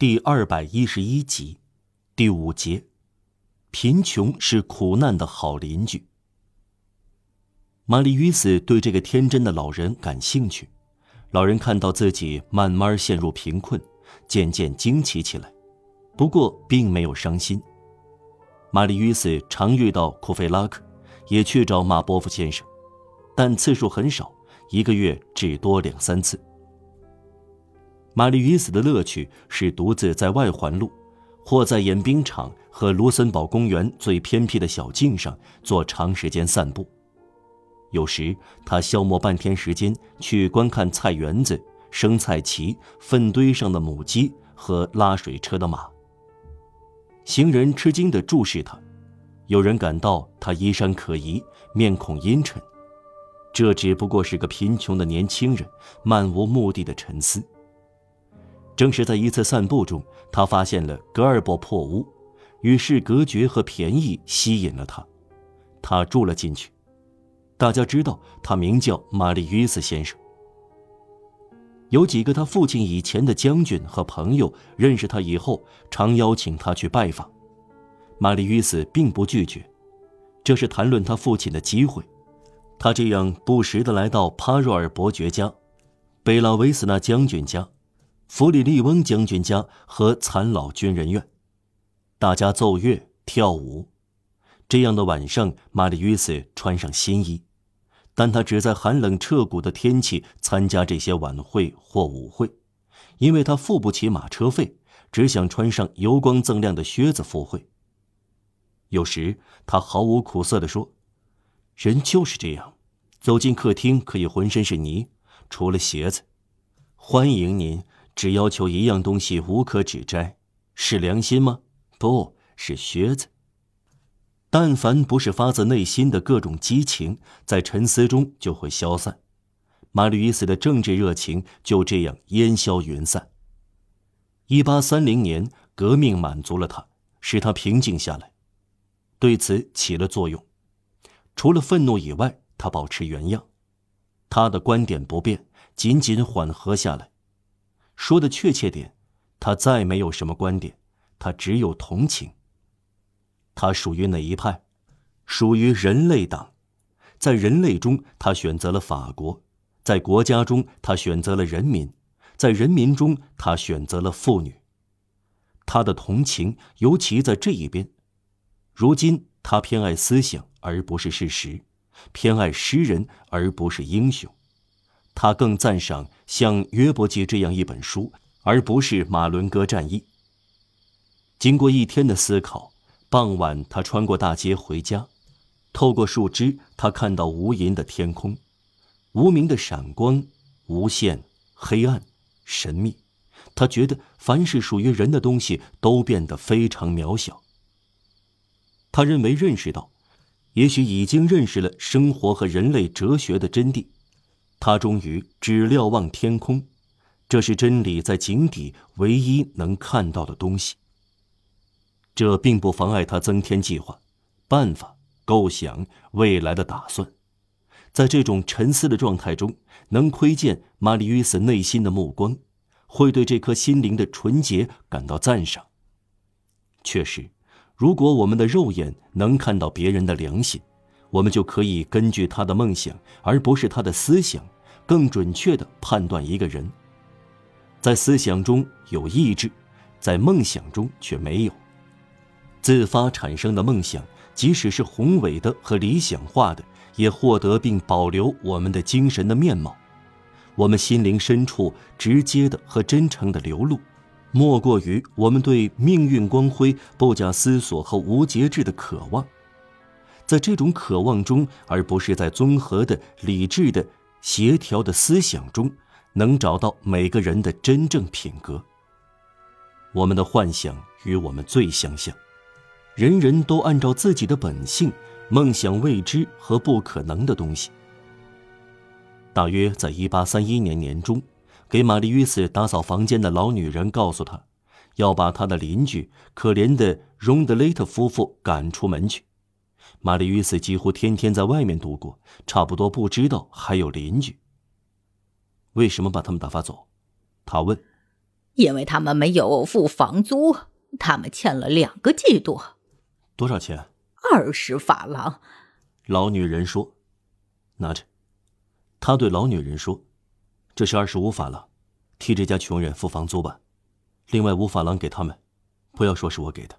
第二百一十一集，第五节，贫穷是苦难的好邻居。玛丽·与斯对这个天真的老人感兴趣。老人看到自己慢慢陷入贫困，渐渐惊奇起来，不过并没有伤心。玛丽·与斯常遇到库菲拉克，也去找马波夫先生，但次数很少，一个月只多两三次。玛丽·与斯的乐趣是独自在外环路，或在演兵场和卢森堡公园最偏僻的小径上做长时间散步。有时，他消磨半天时间去观看菜园子、生菜畦、粪堆上的母鸡和拉水车的马。行人吃惊地注视他，有人感到他衣衫可疑，面孔阴沉。这只不过是个贫穷的年轻人，漫无目的的沉思。正是在一次散步中，他发现了格尔伯破屋，与世隔绝和便宜吸引了他，他住了进去。大家知道他名叫玛丽·约斯先生。有几个他父亲以前的将军和朋友认识他以后，常邀请他去拜访。玛丽·约斯并不拒绝，这是谈论他父亲的机会。他这样不时地来到帕若尔伯爵家、贝拉维斯纳将军家、弗里利翁将军家和残老军人院，大家奏乐跳舞。这样的晚上，玛丽·约斯穿上新衣。但他只在寒冷彻骨的天气参加这些晚会或舞会，因为他付不起马车费，只想穿上油光锃亮的靴子赴会。有时他毫无苦涩地说：“人就是这样，走进客厅可以浑身是泥，除了鞋子。欢迎您，只要求一样东西，无可指摘，是良心吗？不是靴子。”但凡不是发自内心的各种激情，在沉思中就会消散。马吕伊斯的政治热情就这样烟消云散。一八三零年，革命满足了他，使他平静下来，对此起了作用。除了愤怒以外，他保持原样，他的观点不变，仅仅缓和下来。说的确切点，他再没有什么观点，他只有同情。他属于哪一派？属于人类党。在人类中，他选择了法国；在国家中，他选择了人民；在人民中，他选择了妇女。他的同情尤其在这一边。如今，他偏爱思想而不是事实，偏爱诗人而不是英雄。他更赞赏像《约伯记》这样一本书，而不是马伦哥战役。经过一天的思考。傍晚，他穿过大街回家，透过树枝，他看到无垠的天空，无名的闪光，无限黑暗，神秘。他觉得凡是属于人的东西都变得非常渺小。他认为认识到，也许已经认识了生活和人类哲学的真谛。他终于只瞭望天空，这是真理在井底唯一能看到的东西。这并不妨碍他增添计划、办法、构想未来的打算。在这种沉思的状态中，能窥见玛丽·约斯内心的目光，会对这颗心灵的纯洁感到赞赏。确实，如果我们的肉眼能看到别人的良心，我们就可以根据他的梦想，而不是他的思想，更准确地判断一个人。在思想中有意志，在梦想中却没有。自发产生的梦想，即使是宏伟的和理想化的，也获得并保留我们的精神的面貌。我们心灵深处直接的和真诚的流露，莫过于我们对命运光辉不假思索和无节制的渴望。在这种渴望中，而不是在综合的、理智的、协调的思想中，能找到每个人的真正品格。我们的幻想与我们最相像。人人都按照自己的本性梦想未知和不可能的东西。大约在一八三一年年中，给玛丽·约斯打扫房间的老女人告诉他，要把他的邻居可怜的荣德雷特夫妇赶出门去。玛丽·与斯几乎天天在外面度过，差不多不知道还有邻居。为什么把他们打发走？他问。因为他们没有付房租，他们欠了两个季度。多少钱？二十法郎。老女人说：“拿着。”他对老女人说：“这是二十五法郎，替这家穷人付房租吧。另外五法郎给他们，不要说是我给的。”